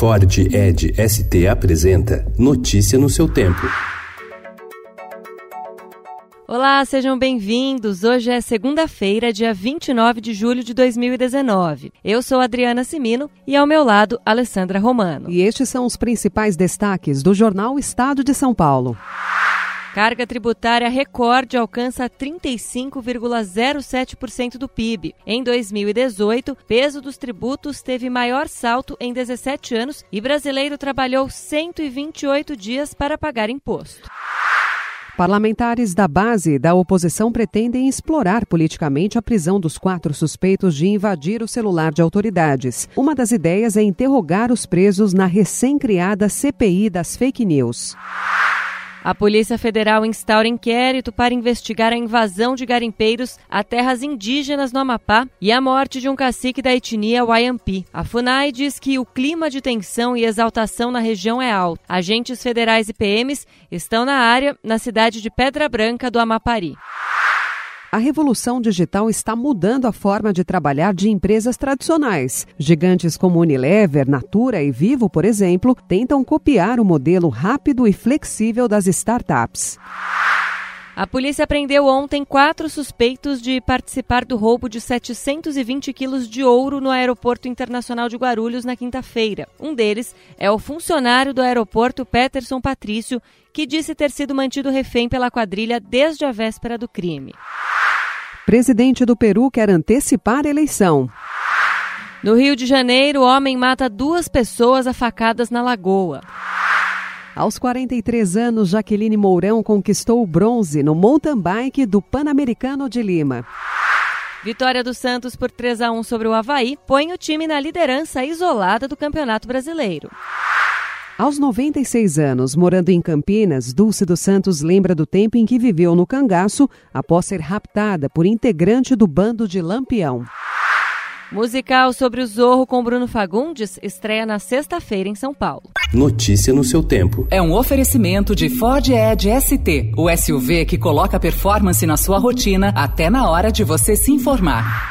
Ford Ed ST apresenta Notícia no seu tempo. Olá, sejam bem-vindos. Hoje é segunda-feira, dia 29 de julho de 2019. Eu sou Adriana Simino e ao meu lado, Alessandra Romano. E estes são os principais destaques do jornal Estado de São Paulo. Carga tributária recorde alcança 35,07% do PIB. Em 2018, peso dos tributos teve maior salto em 17 anos e brasileiro trabalhou 128 dias para pagar imposto. Parlamentares da base da oposição pretendem explorar politicamente a prisão dos quatro suspeitos de invadir o celular de autoridades. Uma das ideias é interrogar os presos na recém-criada CPI das fake news. A Polícia Federal instaura inquérito para investigar a invasão de garimpeiros a terras indígenas no Amapá e a morte de um cacique da etnia Wayampi. A FUNAI diz que o clima de tensão e exaltação na região é alto. Agentes federais e PMs estão na área, na cidade de Pedra Branca do Amapari. A revolução digital está mudando a forma de trabalhar de empresas tradicionais. Gigantes como Unilever, Natura e Vivo, por exemplo, tentam copiar o modelo rápido e flexível das startups. A polícia prendeu ontem quatro suspeitos de participar do roubo de 720 quilos de ouro no Aeroporto Internacional de Guarulhos na quinta-feira. Um deles é o funcionário do aeroporto Peterson Patrício, que disse ter sido mantido refém pela quadrilha desde a véspera do crime. Presidente do Peru quer antecipar a eleição. No Rio de Janeiro, homem mata duas pessoas afacadas na lagoa. Aos 43 anos, Jaqueline Mourão conquistou o bronze no mountain bike do Pan-Americano de Lima. Vitória do Santos por 3 a 1 sobre o Havaí põe o time na liderança isolada do Campeonato Brasileiro. Aos 96 anos, morando em Campinas, Dulce dos Santos lembra do tempo em que viveu no cangaço após ser raptada por integrante do bando de Lampião. Musical sobre o Zorro com Bruno Fagundes estreia na sexta-feira em São Paulo. Notícia no seu tempo. É um oferecimento de Ford Edge ST, o SUV que coloca performance na sua rotina até na hora de você se informar.